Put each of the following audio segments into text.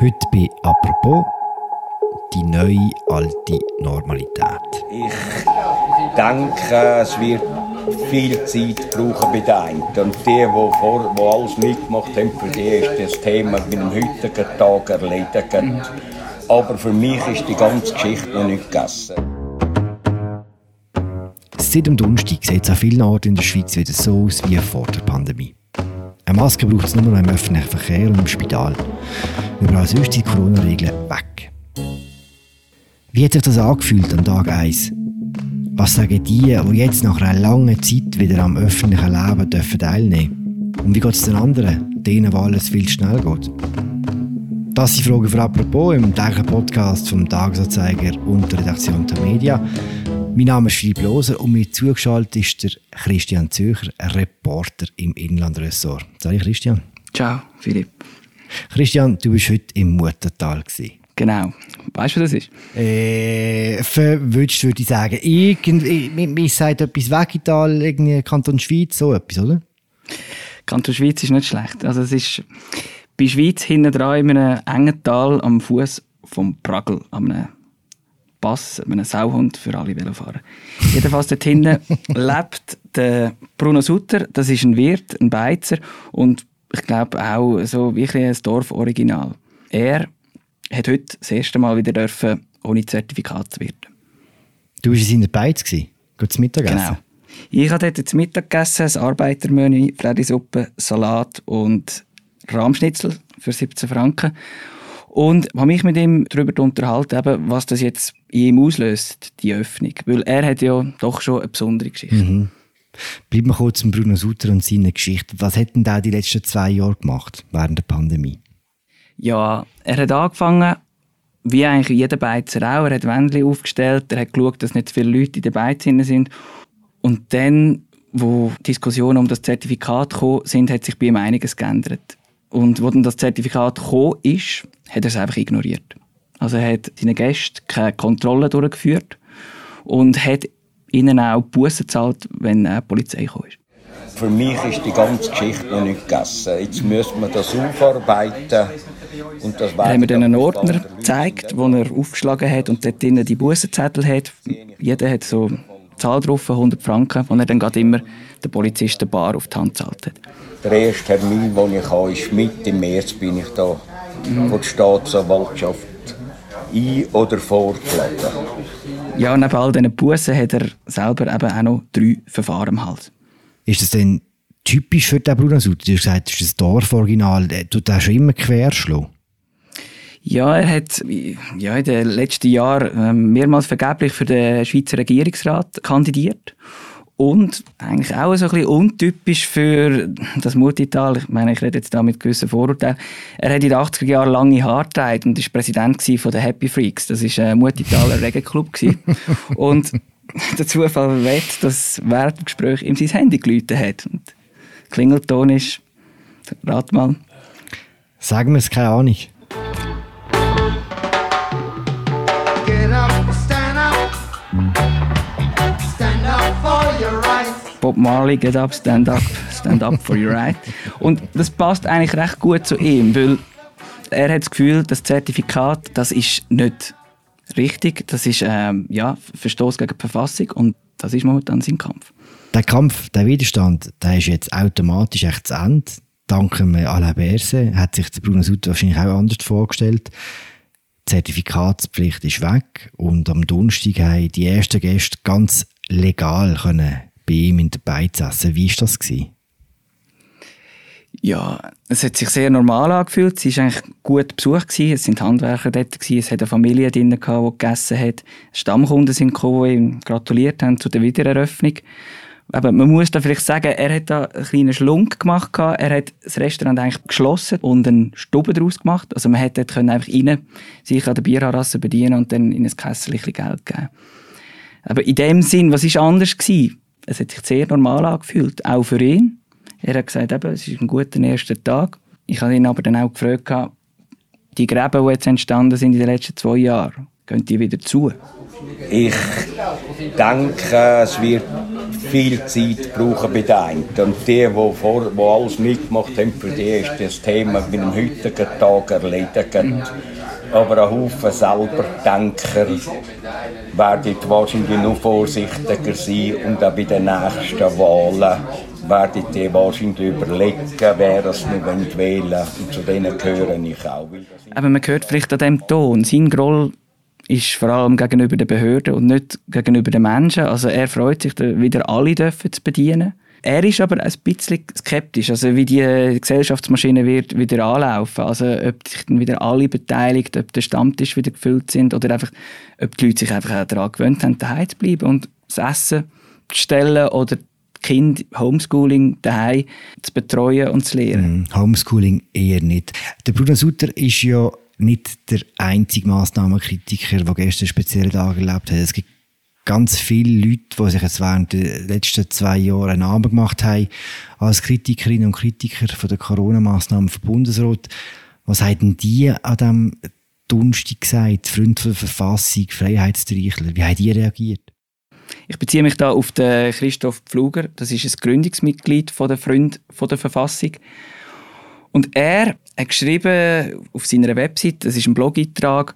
Heute bei «Apropos» die neue alte Normalität. Ich denke, es wird viel Zeit brauchen bei den einen. Und die, die, vor, die alles mitgemacht haben, für die ist das Thema mit dem heutigen Tag erledigt. Aber für mich ist die ganze Geschichte noch nicht gegessen. Seit dem Donnerstag sieht es an vielen Orten in der Schweiz wieder so aus wie vor der Pandemie. Eine Maske braucht es nur noch im öffentlichen Verkehr und im Spital. Überall sonst die Corona-Regeln weg. Wie hat sich das angefühlt am Tag 1? Was sagen die, die jetzt nach einer langen Zeit wieder am öffentlichen Leben dürfen teilnehmen Und wie geht es den anderen, denen, wo alles viel schnell geht? Das sind Fragen für «Apropos» im täglichen Podcast vom Tagesanzeiger und der Redaktion der Media. Mein Name ist Philipp Loser und mir zugeschaltet ist der Christian Zücher, Reporter im Inlandressort. Salut Christian. Ciao, Philipp. Christian, du warst heute im Muttertal. Genau. Weißt du, was das ist? Äh, verwünscht würde ich sagen. Irgendwie, mir sagt etwas Wegital, irgendwie Kanton Schweiz, so etwas, oder? Kanton Schweiz ist nicht schlecht. Also es ist bei Schweiz hinten dran in einem engen Tal am Fuß vom Pragel, an einem Pass, einem Sauhund für alle Velofahrer. Jedenfalls dort hinten lebt der Bruno Sutter, das ist ein Wirt, ein Beizer und ich glaube auch so wirklich ein Dorforiginal. Er hat heute das erste Mal wieder dürfen, ohne Zertifikat zu werden. Du warst in der Beiz, Gehst Mittagessen? Genau. Ich habe dort zum Mittag gegessen, ein Arbeitermenü, Freddysuppe, Salat und Rahmschnitzel für 17 Franken. Und habe mich mit ihm darüber unterhalten, was das jetzt in ihm auslöst, die Öffnung. Weil er hat ja doch schon eine besondere Geschichte. Mhm. Bleiben wir kurz zum Bruno Sutter und seiner Geschichte. Was hat denn der die letzten zwei Jahre gemacht, während der Pandemie? Ja, er hat angefangen, wie eigentlich jeder Beizer auch. Er hat Wände aufgestellt, er hat geschaut, dass nicht viele Leute in den Beizen sind. Und dann, wo Diskussionen um das Zertifikat gekommen sind, hat sich bei ihm einiges geändert. Und wo dann das Zertifikat gekommen ist, hat er es einfach ignoriert. Also er hat seinen Gästen keine Kontrolle durchgeführt und hat ihnen auch Bussen gezahlt, wenn die Polizei gekommen ist. Für mich ist die ganze Geschichte noch nicht gegessen. Jetzt müssen wir das aufarbeiten. Und das haben wir dann einen Ordner gezeigt, den er aufgeschlagen hat und dort drinnen die Bussenzettel hat. Jeder hat so Zahl drauf, 100 Franken, die er dann gerade immer den Polizisten bar auf die Hand gezahlt hat. Der erste Termin, den ich habe, ist Mitte März bin ich da mhm. von der Staatsanwaltschaft ein- oder vorgeladen. Ja, neben all diesen Bussen hat er selber eben auch noch drei Verfahren im Hals. Ist das denn typisch für den Bruno Sutter? Du hast gesagt, das ist das Dorforiginal. Du hast schon immer querschlagen. Ja, er hat ja, in den letzten Jahren ähm, mehrmals vergeblich für den Schweizer Regierungsrat kandidiert. Und eigentlich auch so ein bisschen untypisch für das Mutital. Ich meine, ich rede jetzt da mit gewissen Vorurteilen. Er hat in den 80er Jahren lange Haare und war Präsident von den Happy Freaks. Das war ein Mutitaler Regelclub. und der Zufall will, dass während dem Gespräch ihm sein Handy geläutet hat. Und Klingelton ist, rat mal. Sagen wir es, keine Ahnung. Marley, get up, stand up, stand up for your right. Und das passt eigentlich recht gut zu ihm, weil er hat das Gefühl, das Zertifikat, das ist nicht richtig, das ist ähm, ja, Verstoß gegen die Verfassung und das ist momentan sein Kampf. Der Kampf, der Widerstand, der ist jetzt automatisch echt zu Ende. Dank Alain Berset hat sich Bruno Sutter wahrscheinlich auch anders vorgestellt. Die Zertifikatspflicht ist weg und am Donnerstag haben die ersten Gäste ganz legal können bei ihm in der Beiz essen. Wie war das? Gewesen? Ja, es hat sich sehr normal angefühlt. Es war eigentlich gut besucht. Gewesen. Es sind Handwerker dort. Gewesen. Es hat eine Familie drin, die gegessen hat. Stammkunden sind gekommen, die ihm gratuliert haben zu der Wiedereröffnung. Aber man muss da vielleicht sagen, er hat da einen kleinen Schlunk gemacht. Er hat das Restaurant eigentlich geschlossen und einen Stube daraus gemacht. Also man hätte einfach rein sich an der Bierharasse bedienen und dann in ein Kessel Geld geben. Aber in dem Sinn, was war anders gewesen? Es hat sich sehr normal angefühlt, auch für ihn. Er hat gesagt, eben, es ist ein guter erster Tag. Ich habe ihn aber dann auch gefragt, die Gräben, die jetzt entstanden sind in den letzten zwei Jahren, gehen die wieder zu? Ich denke, es wird viel Zeit brauchen bei den einen. Und die, die, vor, die alles mitgemacht haben, für die ist das Thema mit dem heutigen Tag erledigt. Aber ein Haufen selber Denker werden wahrscheinlich noch vorsichtiger sein und auch bei den nächsten Wahlen werden die wahrscheinlich überlegen, wer es noch wählen will. Und zu denen gehöre ich auch. Aber man hört vielleicht an dem Ton, sein Groll ist vor allem gegenüber den Behörden und nicht gegenüber den Menschen. Also er freut sich, wieder alle zu bedienen. Er ist aber ein bisschen skeptisch, also wie die Gesellschaftsmaschine wird wieder anlaufen. Also ob sich dann wieder alle beteiligt, ob der Stammtisch wieder gefüllt sind oder einfach, ob die Leute sich einfach daran gewöhnt haben, daheim zu bleiben und das Essen zu stellen oder Kind Homeschooling daheim zu betreuen und zu lehren. Mm, Homeschooling eher nicht. Der Bruder Sutter ist ja nicht der einzige Massnahmenkritiker, der gestern spezielle Tage erlebt hat. Es gibt ganz viele Leute, die sich jetzt während der letzten zwei Jahre einen Namen gemacht haben als Kritikerinnen und Kritiker von der Corona-Massnahmen vom Bundesrat. Was haben die an diesem Donnerstag gesagt? Freund von der Verfassung, Freiheitstreichler. Wie haben die reagiert? Ich beziehe mich da auf den Christoph Pfluger. Das ist ein Gründungsmitglied von der Freund der Verfassung. Und er hat geschrieben auf seiner Website, das ist ein Blog-Eintrag,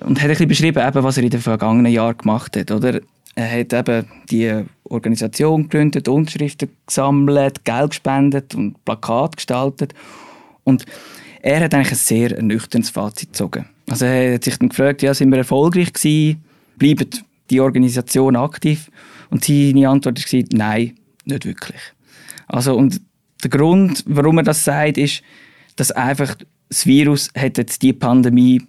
und hat ein beschrieben, eben, was er in den vergangenen Jahren gemacht hat. Oder? Er hat eben die Organisation gegründet, Unterschriften gesammelt, Geld gespendet und Plakate gestaltet. Und er hat eigentlich ein sehr ernüchterndes Fazit gezogen. Also er hat sich dann gefragt, ja, sind wir erfolgreich gewesen? Bleibt die Organisation aktiv? Und seine Antwort war, nein, nicht wirklich. Also, und der Grund, warum er das sagt, ist, dass einfach das Virus hat jetzt die Pandemie,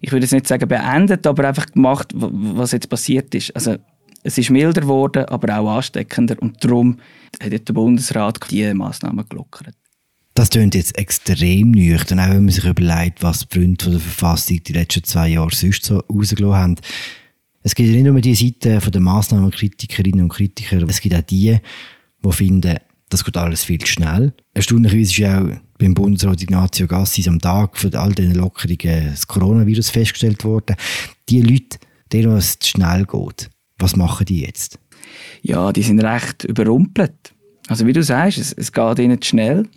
ich würde jetzt nicht sagen beendet, aber einfach gemacht, was jetzt passiert ist. Also es ist milder geworden, aber auch ansteckender und darum hat der Bundesrat diese Massnahmen gelockert. Das klingt jetzt extrem nüchtern, auch wenn man sich überlegt, was die Freunde der Verfassung die letzten zwei Jahre sonst so rausgelassen haben. Es gibt ja nicht nur die Seite der Massnahmenkritikerinnen und Kritiker, es gibt auch die, die finden, das geht alles viel zu schnell. Erstaunlicherweise ist auch beim Bundesrat Ignazio Gassis am Tag von all diesen Lockerungen das Coronavirus festgestellt worden. Die Leute, denen es zu schnell geht, was machen die jetzt? Ja, die sind recht überrumpelt. Also wie du sagst, es, es geht ihnen zu schnell.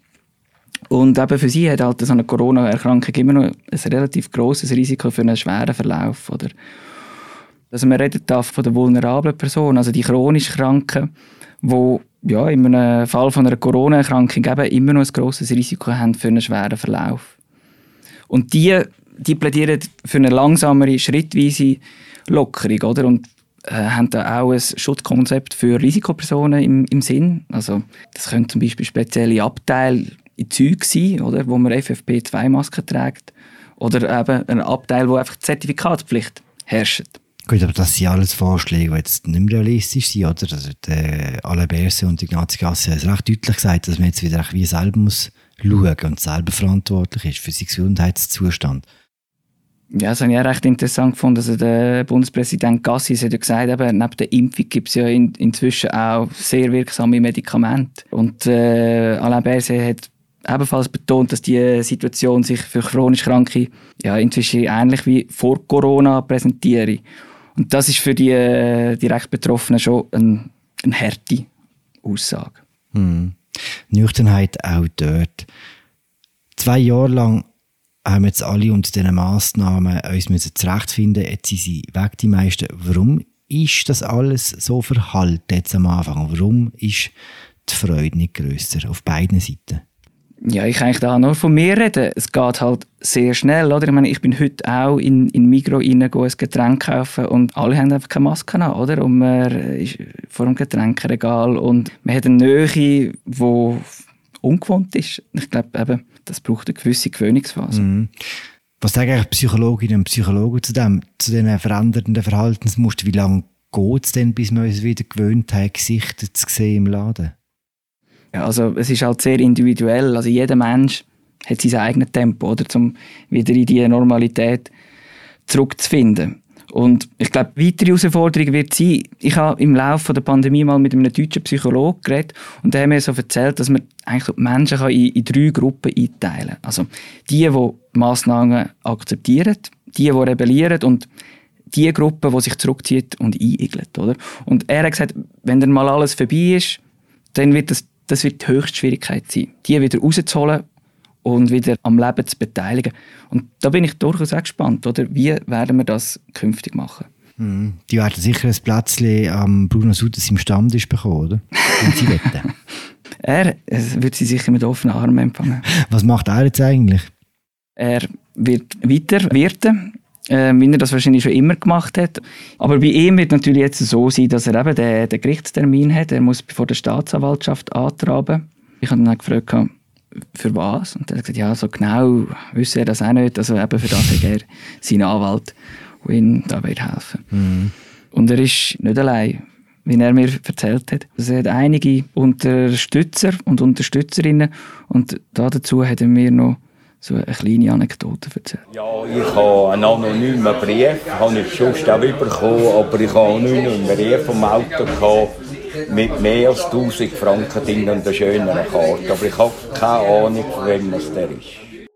Und eben für sie hat halt so eine Corona-Erkrankung immer noch ein relativ großes Risiko für einen schweren Verlauf. Oder? Also man redet da von der vulnerablen Person, also die chronisch Kranken, die ja, in einem Fall von einer Corona-Erkrankung immer noch ein grosses Risiko haben für einen schweren Verlauf. Und die, die plädieren für eine langsamere, schrittweise Lockerung, oder? Und äh, haben da auch ein Schutzkonzept für Risikopersonen im, im Sinn. Also, das können zum Beispiel spezielle Abteile in Zügen sein, oder? Wo man FFP2-Masken trägt. Oder eben ein Abteil, wo einfach Zertifikatspflicht herrscht. Gut, aber das sind alles Vorschläge, die jetzt nicht mehr realistisch sind, oder? Also, Alain Berset und Ignazio Gassi haben es recht deutlich gesagt, dass man jetzt wieder wie selber muss schauen und selber verantwortlich ist für seinen Gesundheitszustand. Ja, das habe ich auch recht interessant gefunden. Also der Bundespräsident Gassis hat ja gesagt, eben, neben der Impfung gibt es ja in, inzwischen auch sehr wirksame Medikamente. Und äh, Alain Berset hat ebenfalls betont, dass die Situation sich für chronisch Kranke ja, inzwischen ähnlich wie vor Corona präsentiere. Und das ist für die äh, direkt Betroffenen schon ein, eine harte Aussage. Hm. Nüchternheit auch dort. Zwei Jahre lang haben wir jetzt alle unter diesen Massnahmen uns müssen zurechtfinden. Jetzt sind sie weg, die meisten. Warum ist das alles so verhalten jetzt am Anfang? Warum ist die Freude nicht grösser auf beiden Seiten? Ja, ich kann eigentlich da nur von mir reden. Es geht halt sehr schnell, oder? Ich meine, ich bin heute auch in, in Migro rein, ein Getränk kaufen und alle haben einfach keine Maske an, oder? Und man ist vor dem Getränkregal und man hat eine Nähe, die ungewohnt ist. Ich glaube eben, das braucht eine gewisse Gewöhnungsphase. Mhm. Was sagen eigentlich Psychologinnen und Psychologen zu dem, zu den verändernden Verhaltensmustern? Wie lange geht es denn, bis wir uns wieder gewöhnt haben, Gesichter zu sehen im Laden? Ja, also es ist halt sehr individuell. Also jeder Mensch hat sein eigenes Tempo, oder, um wieder in die Normalität zurückzufinden. Und ich glaube, weitere Herausforderung wird sein, ich habe im Laufe der Pandemie mal mit einem deutschen Psychologen geredet und der hat mir so erzählt, dass man eigentlich Menschen in, in drei Gruppen einteilen kann. Also die, die Massnahmen akzeptieren, die, die rebellieren und die Gruppe, die sich zurückzieht und einigelt. Oder? Und er hat gesagt, wenn dann mal alles vorbei ist, dann wird das, das wird die höchste Schwierigkeit sein, die wieder rauszuholen und wieder am Leben zu beteiligen. Und da bin ich durchaus auch gespannt, oder? wie werden wir das künftig machen. Mhm. Die werden sicher ein Plätzchen am Bruno Sutter im Stammtisch bekommen, oder? Wenn sie wetten. er wird sie sicher mit offenen Armen empfangen. Was macht er jetzt eigentlich? Er wird weiter wirten, äh, wie er das wahrscheinlich schon immer gemacht hat. Aber bei ihm wird natürlich jetzt so sein, dass er eben den, den Gerichtstermin hat. Er muss vor der Staatsanwaltschaft antraben. Ich habe ihn dann gefragt, für was? Und er hat gesagt, ja, so genau wüsste er das auch nicht. Also eben für das hat er seinen Anwalt, der ihm da wird helfen mhm. Und er ist nicht allein, wie er mir erzählt hat. Also er hat einige Unterstützer und Unterstützerinnen und dazu hat er mir noch so eine kleine Anekdote erzählt. Ja, ich habe einen anonymen Brief, habe ich sonst auch bekommen, aber ich habe einen anonymen Brief vom Auto gehabt, mit mehr als 1000 Franken drin und einer schönen Karte. Aber ich habe keine Ahnung, von wem es der ist.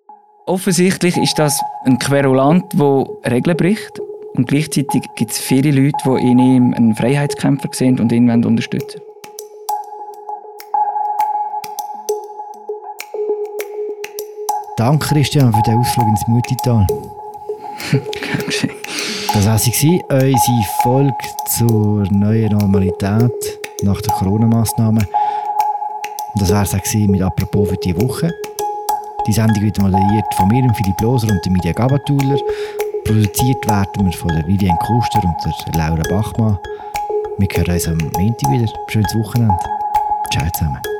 Offensichtlich ist das ein Querulant, der Regeln bricht. Und gleichzeitig gibt es viele Leute, die in ihm einen Freiheitskämpfer sehen und ihn unterstützen Danke, Christian, für den Ausflug ins Mutital. das war sie, unsere Folge zur neuen Normalität nach den Corona-Massnahmen. das war es mit «Apropos» für diese Woche. Die Sendung wird moderiert von mir, Philipp Loser und Media Gabatuller. Produziert werden wir von der Vivian Kuster und der Laura Bachmann. Wir hören uns am Montag wieder. Schönes Wochenende. Ciao zusammen.